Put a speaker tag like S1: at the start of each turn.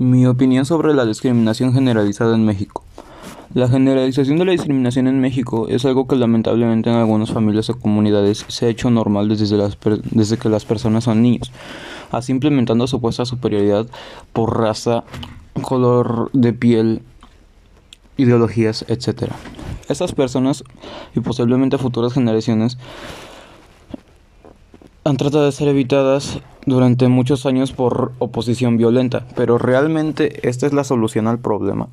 S1: Mi opinión sobre la discriminación generalizada en México. La generalización de la discriminación en México es algo que lamentablemente en algunas familias o comunidades se ha hecho normal desde, desde que las personas son niños, así implementando supuesta superioridad por raza, color de piel, ideologías, etc. Estas personas y posiblemente futuras generaciones han tratado de ser evitadas durante muchos años por oposición violenta, pero realmente esta es la solución al problema.